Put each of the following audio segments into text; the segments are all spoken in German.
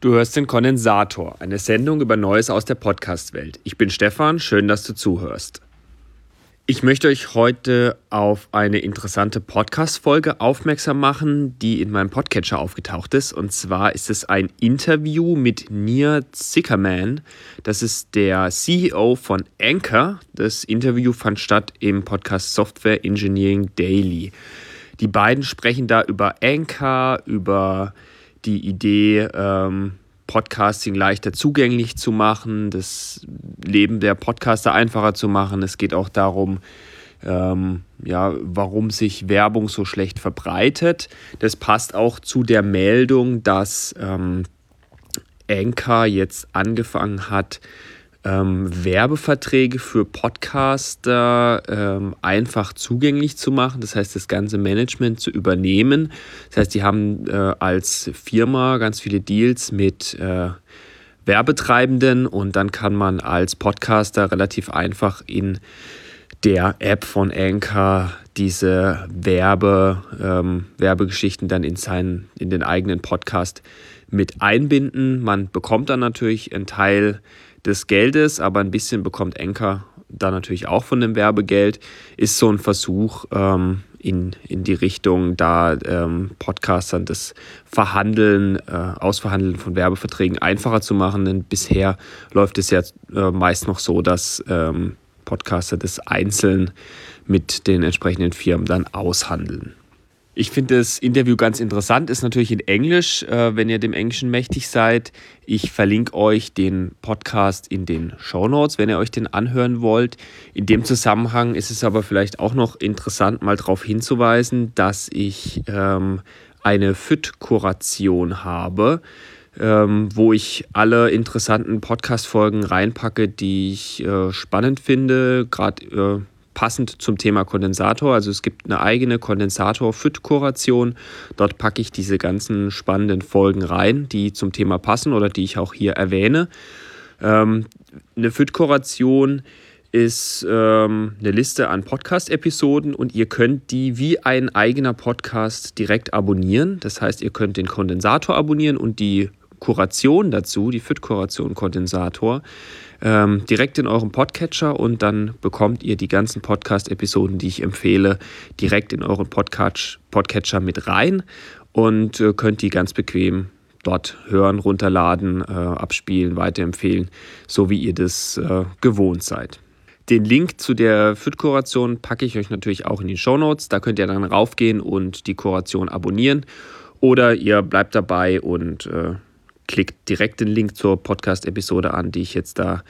Du hörst den Kondensator, eine Sendung über Neues aus der Podcast-Welt. Ich bin Stefan, schön, dass du zuhörst. Ich möchte euch heute auf eine interessante Podcast-Folge aufmerksam machen, die in meinem Podcatcher aufgetaucht ist. Und zwar ist es ein Interview mit Nir Zickerman. Das ist der CEO von Anchor. Das Interview fand statt im Podcast Software Engineering Daily. Die beiden sprechen da über Anchor, über die Idee, ähm, Podcasting leichter zugänglich zu machen, das Leben der Podcaster einfacher zu machen. Es geht auch darum, ähm, ja, warum sich Werbung so schlecht verbreitet. Das passt auch zu der Meldung, dass ähm, Anchor jetzt angefangen hat, ähm, Werbeverträge für Podcaster ähm, einfach zugänglich zu machen. Das heißt, das ganze Management zu übernehmen. Das heißt, die haben äh, als Firma ganz viele Deals mit äh, Werbetreibenden und dann kann man als Podcaster relativ einfach in der App von Anchor diese Werbe, ähm, Werbegeschichten dann in, seinen, in den eigenen Podcast mit einbinden. Man bekommt dann natürlich einen Teil des Geldes, aber ein bisschen bekommt Anchor da natürlich auch von dem Werbegeld, ist so ein Versuch ähm, in, in die Richtung, da ähm, Podcastern das Verhandeln, äh, Ausverhandeln von Werbeverträgen einfacher zu machen. Denn bisher läuft es ja äh, meist noch so, dass ähm, Podcaster das einzeln mit den entsprechenden Firmen dann aushandeln. Ich finde das Interview ganz interessant, ist natürlich in Englisch, äh, wenn ihr dem Englischen mächtig seid. Ich verlinke euch den Podcast in den Show Notes, wenn ihr euch den anhören wollt. In dem Zusammenhang ist es aber vielleicht auch noch interessant, mal darauf hinzuweisen, dass ich ähm, eine FIT-Kuration habe. Ähm, wo ich alle interessanten Podcast-Folgen reinpacke, die ich äh, spannend finde, gerade äh, passend zum Thema Kondensator. Also es gibt eine eigene Kondensator-FIT-Kuration. Dort packe ich diese ganzen spannenden Folgen rein, die zum Thema passen oder die ich auch hier erwähne. Ähm, eine FIT-Kuration ist ähm, eine Liste an Podcast-Episoden und ihr könnt die wie ein eigener Podcast direkt abonnieren. Das heißt, ihr könnt den Kondensator abonnieren und die Kuration dazu, die FIT-Kuration Kondensator, ähm, direkt in eurem Podcatcher und dann bekommt ihr die ganzen Podcast-Episoden, die ich empfehle, direkt in euren Podcast Podcatcher mit rein und äh, könnt die ganz bequem dort hören, runterladen, äh, abspielen, weiterempfehlen, so wie ihr das äh, gewohnt seid. Den Link zu der FIT-Kuration packe ich euch natürlich auch in die Show Notes. Da könnt ihr dann raufgehen und die Kuration abonnieren. Oder ihr bleibt dabei und äh, klickt direkt den Link zur Podcast-Episode an, die ich jetzt da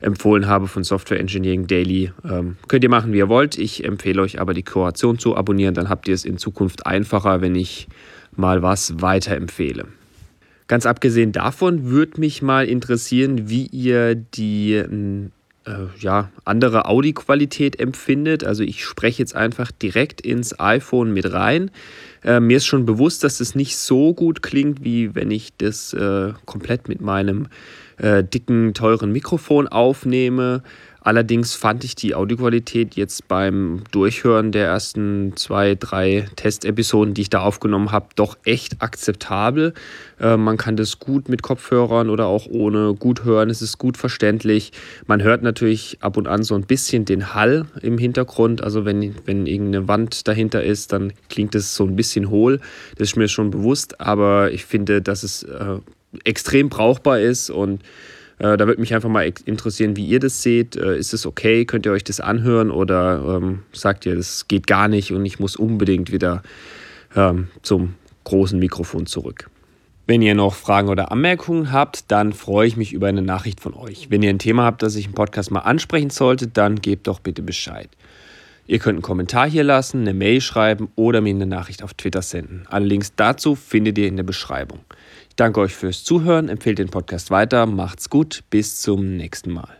empfohlen habe von Software Engineering Daily. Ähm, könnt ihr machen, wie ihr wollt. Ich empfehle euch aber die Kuration zu abonnieren. Dann habt ihr es in Zukunft einfacher, wenn ich mal was weiterempfehle. Ganz abgesehen davon würde mich mal interessieren, wie ihr die ja, andere Audioqualität empfindet. Also ich spreche jetzt einfach direkt ins iPhone mit rein. Äh, mir ist schon bewusst, dass es nicht so gut klingt, wie wenn ich das äh, komplett mit meinem äh, dicken, teuren Mikrofon aufnehme. Allerdings fand ich die Audioqualität jetzt beim Durchhören der ersten zwei, drei Testepisoden, die ich da aufgenommen habe, doch echt akzeptabel. Äh, man kann das gut mit Kopfhörern oder auch ohne gut hören. Es ist gut verständlich. Man hört natürlich ab und an so ein bisschen den Hall im Hintergrund. Also wenn, wenn irgendeine Wand dahinter ist, dann klingt es so ein bisschen hohl. Das ist mir schon bewusst. Aber ich finde, dass es äh, extrem brauchbar ist und äh, da würde mich einfach mal interessieren, wie ihr das seht. Äh, ist es okay? Könnt ihr euch das anhören oder ähm, sagt ihr, das geht gar nicht und ich muss unbedingt wieder ähm, zum großen Mikrofon zurück? Wenn ihr noch Fragen oder Anmerkungen habt, dann freue ich mich über eine Nachricht von euch. Wenn ihr ein Thema habt, das ich im Podcast mal ansprechen sollte, dann gebt doch bitte Bescheid. Ihr könnt einen Kommentar hier lassen, eine Mail schreiben oder mir eine Nachricht auf Twitter senden. Alle Links dazu findet ihr in der Beschreibung. Danke euch fürs Zuhören, empfehlt den Podcast weiter, macht's gut, bis zum nächsten Mal.